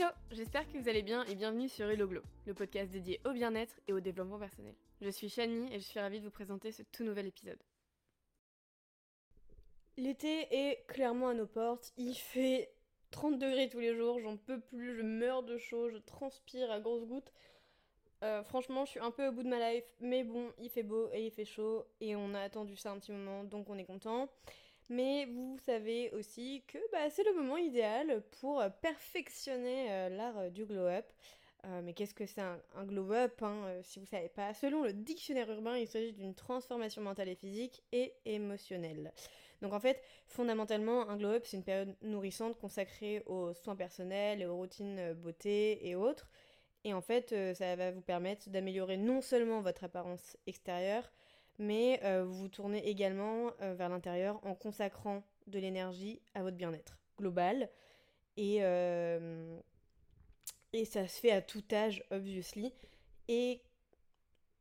Hello, j'espère que vous allez bien et bienvenue sur Hello Glow, le podcast dédié au bien-être et au développement personnel. Je suis Shani et je suis ravie de vous présenter ce tout nouvel épisode. L'été est clairement à nos portes, il fait 30 degrés tous les jours, j'en peux plus, je meurs de chaud, je transpire à grosses gouttes. Euh, franchement, je suis un peu au bout de ma life, mais bon, il fait beau et il fait chaud et on a attendu ça un petit moment, donc on est content. Mais vous savez aussi que bah, c'est le moment idéal pour perfectionner euh, l'art euh, du glow-up. mais qu'est-ce que c'est un, glow-up hein, Si vous savez pas, selon le dictionnaire urbain, il s'agit d'une transformation mentale et physique et émotionnelle. Donc en fait, fondamentalement, un glow-up, c'est une période nourrissante consacrée aux soins personnels et aux routines beauté et autres. Et en fait, euh, ça va vous permettre d'améliorer non seulement votre apparence extérieure, mais euh, vous vous tournez également euh, vers l'intérieur en consacrant de l'énergie à votre bien-être global. Et, et ça se fait à tout âge, obviously. Et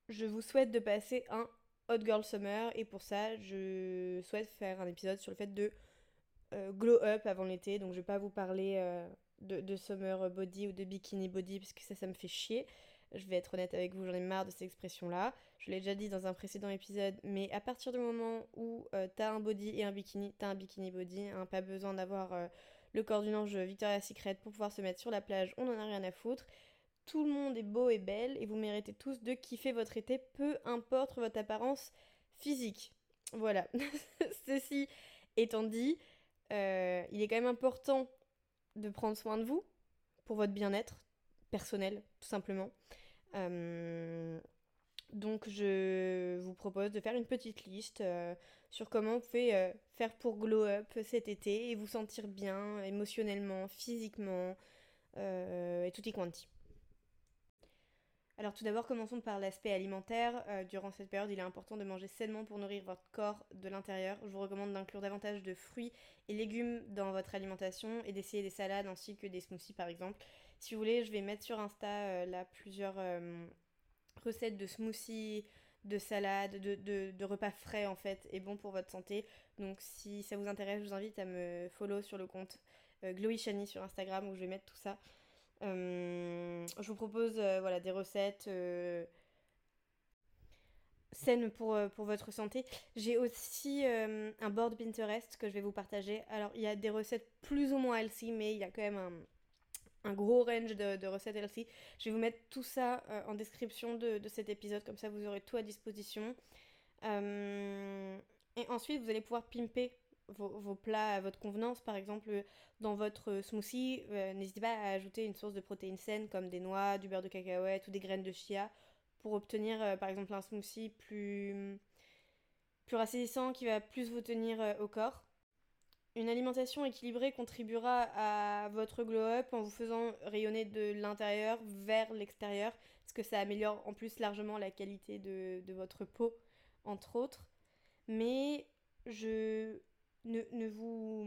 je vous souhaite de passer un Hot Girl Summer. Et pour ça, je souhaite faire un épisode sur le fait de glow up avant l'été. Donc je vais pas vous parler de, summer body ou de bikini body, parce que ça, ça me fait chier. Je vais être honnête avec vous, j'en ai marre de ces expressions-là. Je l'ai déjà dit dans un précédent épisode, mais à partir du moment où euh, t'as un body et un bikini, t'as un bikini body. Hein, pas besoin d'avoir euh, le corps d'une ange Victoria's Secret pour pouvoir se mettre sur la plage, on en a rien à foutre. Tout le monde est beau et belle et vous méritez tous de kiffer votre été, peu importe votre apparence physique. Voilà. Ceci étant dit, euh, il est quand même important de prendre soin de vous pour votre bien-être personnel, tout simplement. Euh, donc je vous propose de faire une petite liste euh, sur comment vous pouvez euh, faire pour glow up cet été et vous sentir bien émotionnellement, physiquement et tout y quanti. Alors tout d'abord, commençons par l'aspect alimentaire. Durant cette période, il est important de manger sainement pour nourrir votre corps de l'intérieur. Je vous recommande d'inclure davantage de fruits et légumes dans votre alimentation et d'essayer des salades ainsi que des smoothies par exemple. Si vous voulez, je vais mettre sur Insta euh, là plusieurs euh, recettes de smoothies, de salades, de, repas frais en fait et bons pour votre santé. Donc si ça vous intéresse, je vous invite à me follow sur le compte Glowy Shani sur Instagram où je vais mettre tout ça. Euh, je vous propose euh, voilà, des recettes euh, saines pour, pour votre santé. J'ai aussi un board Pinterest que je vais vous partager. Alors, il y a des recettes plus ou moins healthy, mais il y a quand même un, gros range de, recettes healthy. Je vais vous mettre tout ça en description de, de, cet épisode, comme ça vous aurez tout à disposition. et ensuite, vous allez pouvoir pimper vos, plats à votre convenance. Par exemple, dans votre smoothie, euh, n'hésitez pas à ajouter une source de protéines saines comme des noix, du beurre de cacahuète ou des graines de chia pour obtenir euh, par exemple un smoothie plus, plus qui va plus vous tenir euh, au corps. Une alimentation équilibrée contribuera à votre glow-up en vous faisant rayonner de l'intérieur vers l'extérieur, parce que ça améliore en plus largement la qualité de, votre peau, entre autres. Mais je ne, vous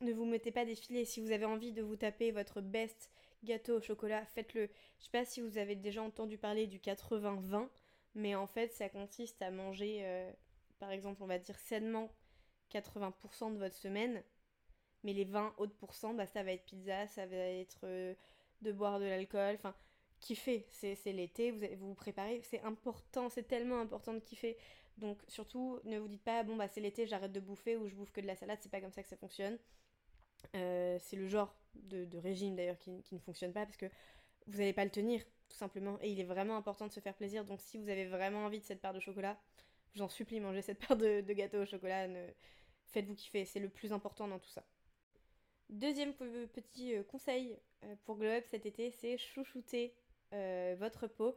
ne vous mettez pas des filets. Si vous avez envie de vous taper votre best gâteau au chocolat, faites-le. Je sais pas si vous avez déjà entendu parler du 80-20, mais en fait, ça consiste à manger, euh, par exemple, on va dire sainement 80% de votre semaine, mais les 20 autres pourcents, bah, ça va être pizza, ça va être euh, de boire de l'alcool, enfin, kiffer. C'est l'été, vous, vous vous préparez, c'est important, c'est tellement important de kiffer. Donc surtout, ne vous dites pas, bon bah c'est l'été, j'arrête de bouffer ou je bouffe que de la salade, c'est pas comme ça que ça fonctionne. Euh, c'est le genre de, régime d'ailleurs qui, ne fonctionne pas parce que vous n'allez pas le tenir, tout simplement. Et il est vraiment important de se faire plaisir. Donc si vous avez vraiment envie de cette part de chocolat, je vous en supplie, mangez cette part de, gâteau au chocolat. Faites-vous kiffer, c'est le plus important dans tout ça. Deuxième petit euh, conseil euh, pour Glow Up cet été, c'est chouchouter votre peau.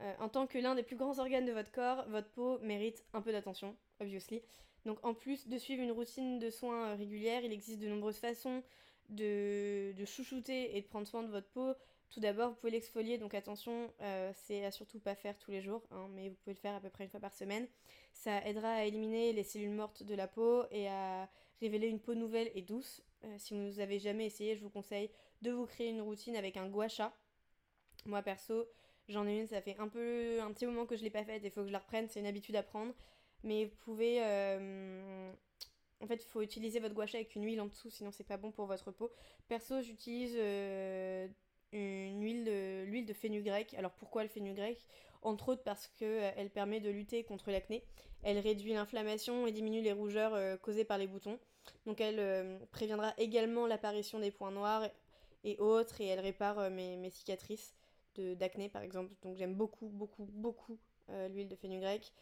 Euh, en tant que l'un des plus grands organes de votre corps, votre peau mérite un peu d'attention, obviously. Donc en plus de suivre une routine de soins euh, régulière, il existe de nombreuses façons de, chouchouter et de prendre soin de votre peau. Tout d'abord, vous pouvez l'exfolier, donc attention, euh, c'est à surtout pas faire tous les jours, hein, mais vous pouvez le faire à peu près une fois par semaine. Ça aidera à éliminer les cellules mortes de la peau et à révéler une peau nouvelle et douce. si vous n'avez avez jamais essayé, je vous conseille de vous créer une routine avec un gua sha. Moi perso, J'en ai une, ça fait un peu un petit moment que je l'ai pas faite, il faut que je la reprenne, c'est une habitude à prendre. Mais vous pouvez euh, en fait, il faut utiliser votre gua sha avec une huile en dessous, sinon c'est pas bon pour votre peau. Perso, j'utilise une huile de, l'huile de. Alors pourquoi le fenugrec Entre autres parce qu'elle permet de lutter contre l'acné. Elle réduit l'inflammation et diminue les rougeurs causées par les boutons. Donc elle préviendra également l'apparition des points noirs et autres et elle répare mes, mes cicatrices d'acné par exemple. Donc j'aime beaucoup, beaucoup, beaucoup l'huile de fenugrec.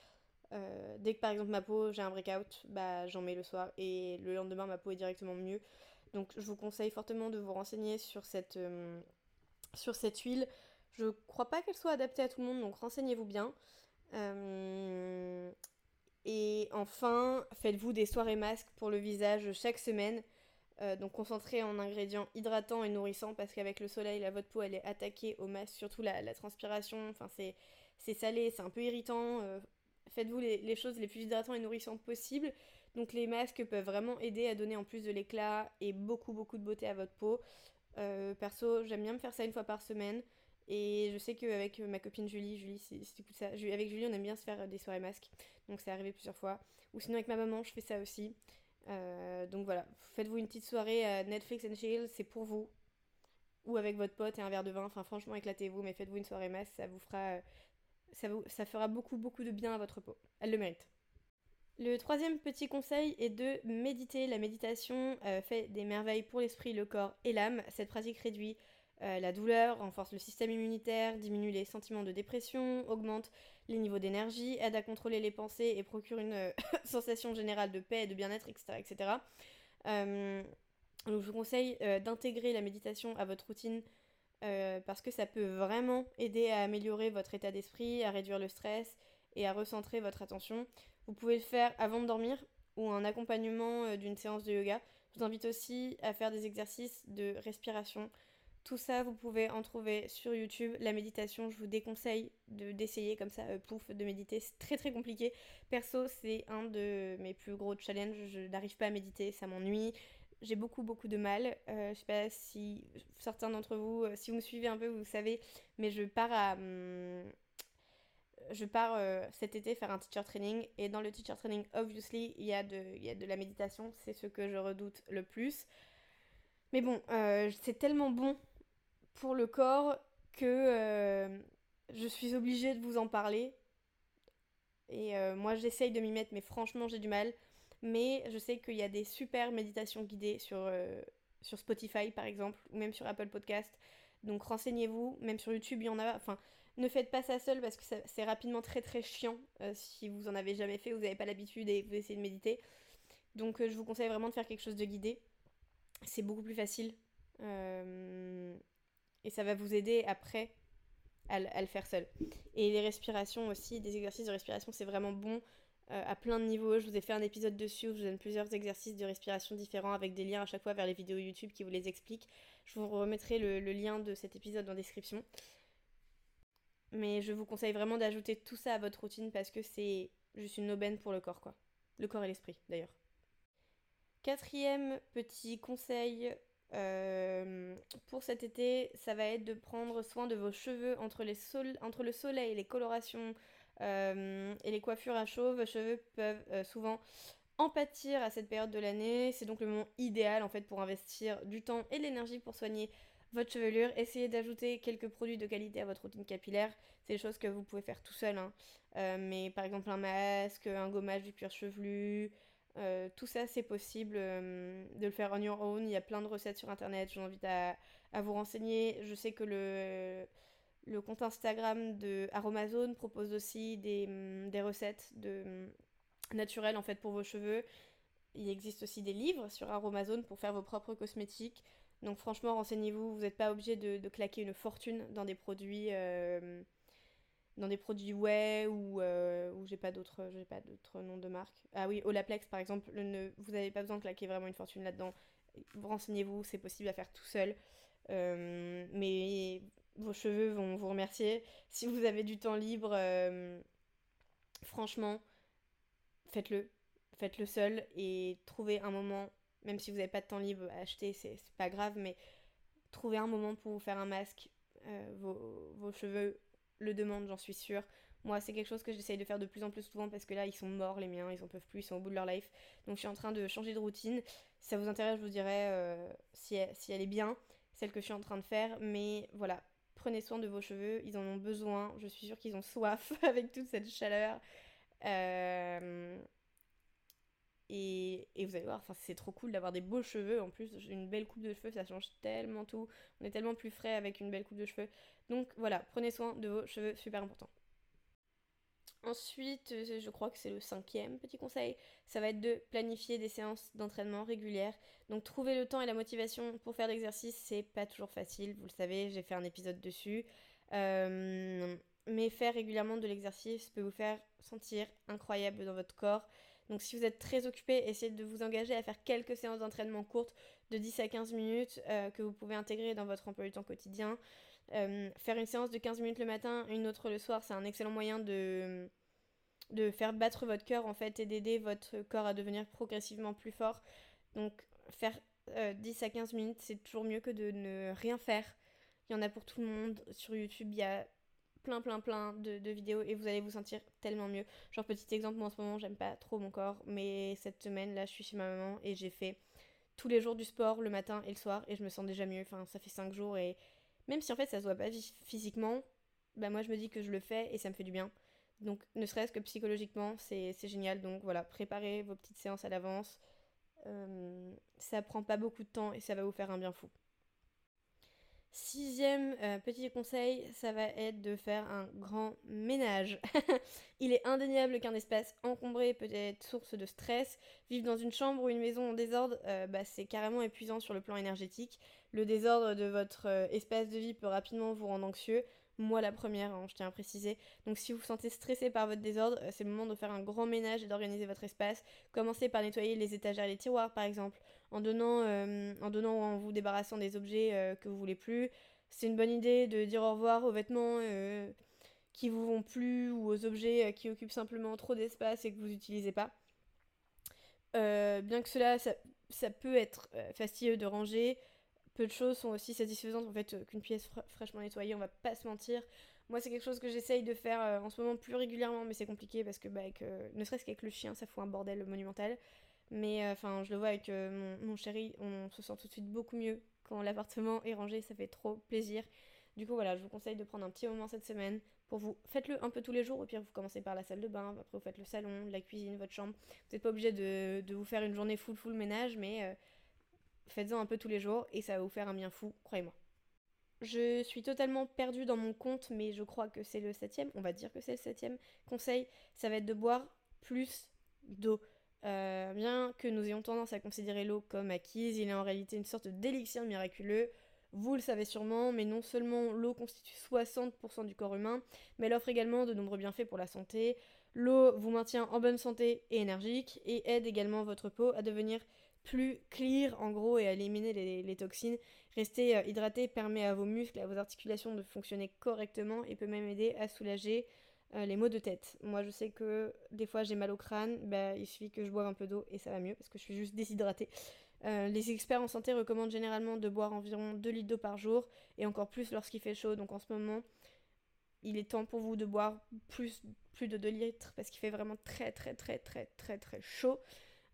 Euh, dès que par exemple ma peau, j'ai un breakout, bah, j'en mets le soir et le lendemain ma peau est directement mieux. Donc je vous conseille fortement de vous renseigner sur cette, euh, sur cette huile. Je crois pas qu'elle soit adaptée à tout le monde, donc renseignez-vous bien. Euh, et enfin, faites-vous des soirées masques pour le visage chaque semaine. donc concentrez en ingrédients hydratants et nourrissants parce qu'avec le soleil, la votre peau elle est attaquée au masque, surtout la, la transpiration. Enfin c'est salé, c'est un peu irritant faites-vous les, choses les plus hydratantes et nourrissantes possibles. Donc les masques peuvent vraiment aider à donner en plus de l'éclat et beaucoup beaucoup de beauté à votre peau. Euh, perso, j'aime bien me faire ça une fois par semaine. Et je sais qu'avec ma copine Julie, Julie, c'est ça. Avec Julie, on aime bien se faire des soirées masques. Donc c'est arrivé plusieurs fois. Ou sinon avec ma maman, je fais ça aussi. Euh, donc voilà, faites-vous une petite soirée à Netflix and chill, c'est pour vous. Ou avec votre pote et un verre de vin. Enfin franchement, éclatez-vous, mais faites-vous une soirée masque, ça vous fera ça, fera beaucoup beaucoup de bien à votre peau. Elle le mérite. Le troisième petit conseil est de méditer. La méditation euh, fait des merveilles pour l'esprit, le corps et l'âme. Cette pratique réduit euh, la douleur, renforce le système immunitaire, diminue les sentiments de dépression, augmente les niveaux d'énergie, aide à contrôler les pensées et procure une euh, sensation générale de paix et de bien-être, etc. etc. donc je vous conseille d'intégrer la méditation à votre routine parce que ça peut vraiment aider à améliorer votre état d'esprit, à réduire le stress et à recentrer votre attention. Vous pouvez le faire avant de dormir ou en accompagnement euh, d'une séance de yoga. Je vous invite aussi à faire des exercices de respiration. Tout ça, vous pouvez en trouver sur YouTube. La méditation, je vous déconseille d'essayer comme ça, euh, pouf, de méditer. C'est très très compliqué. Perso, c'est un de mes plus gros challenges. Je n'arrive pas à méditer, ça m'ennuie j'ai beaucoup beaucoup de mal. Euh, je sais pas si certains d'entre vous, euh, si vous me suivez un peu, vous savez, mais je pars à, hum, je pars euh, cet été faire un teacher training et dans le teacher training, obviously, il y a de, il y a de la méditation, c'est ce que je redoute le plus. Mais bon, c'est tellement bon pour le corps que je suis obligée de vous en parler. Et moi, j'essaye de m'y mettre, mais franchement, j'ai du mal. Mais je sais qu'il y a des super méditations guidées sur, euh, sur Spotify par exemple, ou même sur Apple Podcast. Donc renseignez-vous, même sur YouTube il y en a. Enfin, ne faites pas ça seul parce que c'est rapidement très très chiant euh, si vous en avez jamais fait, vous n'avez pas l'habitude et vous essayez de méditer. Donc euh, je vous conseille vraiment de faire quelque chose de guidé. C'est beaucoup plus facile. et ça va vous aider après à, le faire seul. Et les respirations aussi, des exercices de respiration, c'est vraiment bon euh, à plein de niveaux. Je vous ai fait un épisode dessus où je vous donne plusieurs exercices de respiration différents avec des liens à chaque fois vers les vidéos YouTube qui vous les expliquent. Je vous remettrai le, lien de cet épisode en description. Mais je vous conseille vraiment d'ajouter tout ça à votre routine parce que c'est juste une aubaine pour le corps, quoi. Le corps et l'esprit, d'ailleurs. Quatrième petit conseil euh, pour cet été, ça va être de prendre soin de vos cheveux entre, le soleil, les colorations, euh, et les coiffures à chauve, cheveux peuvent euh, souvent en pâtir à cette période de l'année. C'est donc le moment idéal en fait pour investir du temps et de l'énergie pour soigner votre chevelure. Essayez d'ajouter quelques produits de qualité à votre routine capillaire. C'est des choses que vous pouvez faire tout seul. Hein. Euh, mais par exemple un masque, un gommage du cuir chevelu. tout ça c'est possible de le faire on your own. Il y a plein de recettes sur internet. Je vous invite à, vous renseigner. Je sais que le le compte Instagram de Aromazone propose aussi des, mm, recettes de, mm, naturelles en fait pour vos cheveux. Il existe aussi des livres sur Aromazone pour faire vos propres cosmétiques. Donc franchement, renseignez-vous, vous n'êtes pas obligé de, claquer une fortune dans des produits euh, dans des produits ouais ou, euh, ou j'ai pas d'autres j'ai pas d'autres noms de marque. Ah oui, Olaplex par exemple, ne, vous n'avez pas besoin de claquer vraiment une fortune là-dedans. Renseignez-vous, c'est possible à faire tout seul. Euh, mais vos cheveux vont vous remercier. Si vous avez du temps libre, franchement, faites-le. Faites-le seul et trouvez un moment, même si vous n'avez pas de temps libre à acheter, c'est pas grave, mais trouvez un moment pour vous faire un masque. Euh, vos, cheveux le demandent, j'en suis sûre. Moi, c'est quelque chose que j'essaye de faire de plus en plus souvent parce que là, ils sont morts, les miens, ils en peuvent plus, ils sont au bout de leur life. Donc, je suis en train de changer de routine. Si ça vous intéresse, je vous dirai euh, si, si elle est bien, celle que je suis en train de faire. Mais voilà, prenez soin de vos cheveux, ils en ont besoin. Je suis sûre qu'ils ont soif avec toute cette chaleur. Euh, et, vous allez voir, c'est trop cool d'avoir des beaux cheveux. En plus, une belle coupe de cheveux, ça change tellement tout. On est tellement plus frais avec une belle coupe de cheveux. Donc voilà, prenez soin de vos cheveux, super important. Ensuite, euh, je crois que c'est le cinquième petit conseil, ça va être de planifier des séances d'entraînement régulières. Donc trouver le temps et la motivation pour faire l'exercice, c'est pas toujours facile, vous le savez, j'ai fait un épisode dessus. Euh, mais faire régulièrement de l'exercice peut vous faire sentir incroyable dans votre corps. Donc si vous êtes très occupé, essayez de vous engager à faire quelques séances d'entraînement courtes de 10 à 15 minutes euh, que vous pouvez intégrer dans votre emploi du temps quotidien. Euh, faire une séance de 15 minutes le matin, une autre le soir, c'est un excellent moyen de, de faire battre votre cœur en fait et d'aider votre corps à devenir progressivement plus fort. Donc faire 10 euh, à 15 minutes, c'est toujours mieux que de ne rien faire. Il y en a pour tout le monde. Sur YouTube, il y a plein plein plein de, vidéos et vous allez vous sentir tellement mieux. Genre petit exemple, moi en ce moment j'aime pas trop mon corps, mais cette semaine là je suis chez ma maman et j'ai fait tous les jours du sport le matin et le soir et je me sens déjà mieux. Enfin ça fait 5 jours et même si en fait ça se voit pas physiquement, bah moi je me dis que je le fais et ça me fait du bien. Donc ne serait-ce que psychologiquement c'est génial. Donc voilà, préparez vos petites séances à l'avance. Euh, ça prend pas beaucoup de temps et ça va vous faire un bien fou. Sixième euh, petit conseil, ça va être de faire un grand ménage. Il est indéniable qu'un espace encombré peut être source de stress. Vivre dans une chambre ou une maison en désordre, euh, bah, c'est carrément épuisant sur le plan énergétique. Le désordre de votre euh, espace de vie peut rapidement vous rendre anxieux. Moi la première, hein, je tiens à préciser. Donc si vous vous sentez stressé par votre désordre, c'est le moment de faire un grand ménage et d'organiser votre espace. Commencez par nettoyer les étagères et les tiroirs par exemple en donnant, euh, en donnant ou en vous débarrassant des objets euh, que vous voulez plus. C'est une bonne idée de dire au revoir aux vêtements euh, qui vous vont plus ou aux objets qui occupent simplement trop d'espace et que vous n'utilisez pas. bien que cela, ça, peut être fastidieux de ranger, peu de choses sont aussi satisfaisantes en fait qu'une pièce fraîchement nettoyée, on va pas se mentir. Moi, c'est quelque chose que j'essaye de faire en ce moment plus régulièrement, mais c'est compliqué parce que, bah, ne serait-ce qu'avec le chien, ça fout un bordel monumental. Mais euh, enfin, je le vois avec euh, mon, chéri, on se sent tout de suite beaucoup mieux quand l'appartement est rangé, ça fait trop plaisir. Du coup, voilà, je vous conseille de prendre un petit moment cette semaine pour vous. Faites-le un peu tous les jours, au pire, vous commencez par la salle de bain, après, vous faites le salon, la cuisine, votre chambre. Vous n'êtes pas obligé de, de, vous faire une journée full, full ménage, mais euh, faites-en un peu tous les jours et ça va vous faire un bien fou, croyez-moi. Je suis totalement perdue dans mon compte, mais je crois que c'est le septième, on va dire que c'est le septième conseil, ça va être de boire plus d'eau. Euh, bien que nous ayons tendance à considérer l'eau comme acquise, il est en réalité une sorte d'élixir miraculeux. Vous le savez sûrement, mais non seulement l'eau constitue 60% du corps humain, mais elle offre également de nombreux bienfaits pour la santé. L'eau vous maintient en bonne santé et énergique, et aide également votre peau à devenir plus clear en gros et à éliminer les, toxines. Rester euh, hydraté permet à vos muscles à vos articulations de fonctionner correctement et peut même aider à soulager euh, les maux de tête. Moi, je sais que des fois j'ai mal au crâne, bah, il suffit que je boive un peu d'eau et ça va mieux parce que je suis juste déshydratée. Euh, les experts en santé recommandent généralement de boire environ 2 litres d'eau par jour et encore plus lorsqu'il fait chaud. Donc en ce moment, il est temps pour vous de boire plus, plus de 2 litres parce qu'il fait vraiment très très très très très très chaud.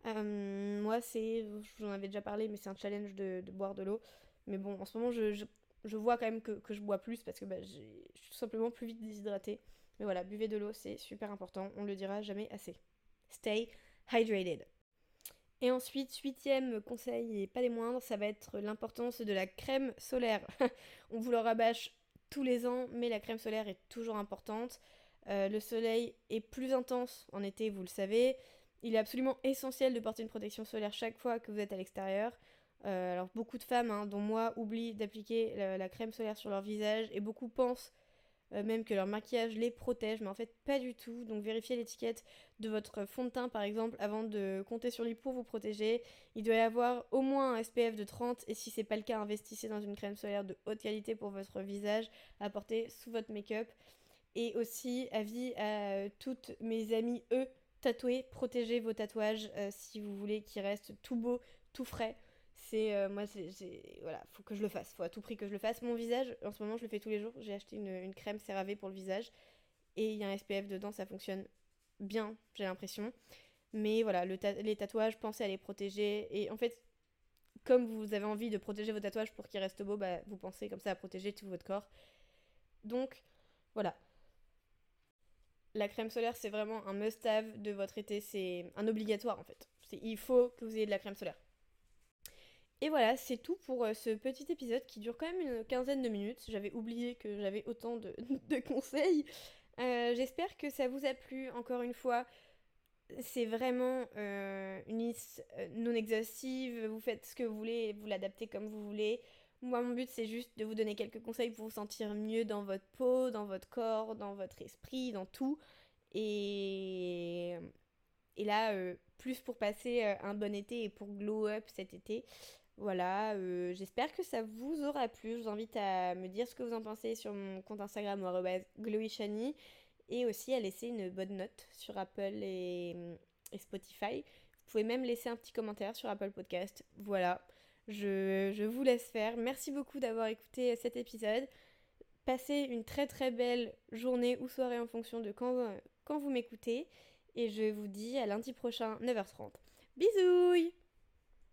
Euh, moi, c'est, je vous en avais déjà parlé, mais c'est un challenge de, boire de l'eau. Mais bon, en ce moment, je, vois quand même que, je bois plus parce que bah, je suis tout simplement plus vite déshydratée. Mais voilà, buvez de l'eau, c'est super important, on le dira jamais assez. Stay hydrated. Et ensuite, huitième conseil, et pas des moindres, ça va être l'importance de la crème solaire. on vous le rabâche tous les ans, mais la crème solaire est toujours importante. Euh, le soleil est plus intense en été, vous le savez. Il est absolument essentiel de porter une protection solaire chaque fois que vous êtes à l'extérieur. Euh, alors beaucoup de femmes, hein, dont moi, oublient d'appliquer la, crème solaire sur leur visage et beaucoup pensent euh, même que leur maquillage les protège, mais en fait pas du tout. Donc vérifiez l'étiquette de votre fond de teint par exemple avant de compter sur lui pour vous protéger. Il doit y avoir au moins un SPF de 30 et si c'est pas le cas, investissez dans une crème solaire de haute qualité pour votre visage à porter sous votre make-up. Et aussi, avis à toutes mes amies, eux, tatoués, protégez vos tatouages euh, si vous voulez qu'ils restent tout beaux, tout frais. C'est euh, moi, c'est voilà, faut que je le fasse, faut à tout prix que je le fasse. Mon visage, en ce moment, je le fais tous les jours. J'ai acheté une, crème CeraVe pour le visage et il y a un SPF dedans, ça fonctionne bien, j'ai l'impression. Mais voilà, les tatouages, pensez à les protéger. Et en fait, comme vous avez envie de protéger vos tatouages pour qu'ils restent beaux, bah, vous pensez comme ça à protéger tout votre corps. Donc, voilà. La crème solaire, c'est vraiment un must-have de votre été. C'est un obligatoire en fait. Il faut que vous ayez de la crème solaire. Et voilà, c'est tout pour euh, ce petit épisode qui dure quand même une quinzaine de minutes. J'avais oublié que j'avais autant de, conseils. Euh, j'espère que ça vous a plu. Encore une fois, c'est vraiment euh, une liste non exhaustive. Vous faites ce que vous voulez, vous l'adaptez comme vous voulez. Moi, mon but, c'est juste de vous donner quelques conseils pour vous sentir mieux dans votre peau, dans votre corps, dans votre esprit, dans tout. Et, et là, plus pour passer un bon été et pour glow up cet été. Voilà, euh, j'espère que ça vous aura plu. Je vous invite à me dire ce que vous en pensez sur mon compte Instagram glowyshani et aussi à laisser une bonne note sur Apple et, Spotify. Vous pouvez même laisser un petit commentaire sur Apple Podcast. Voilà, je, vous laisse faire. Merci beaucoup d'avoir écouté cet épisode. Passez une très très belle journée ou soirée en fonction de quand, quand vous m'écoutez. Et je vous dis à lundi prochain, 9h30. Bisous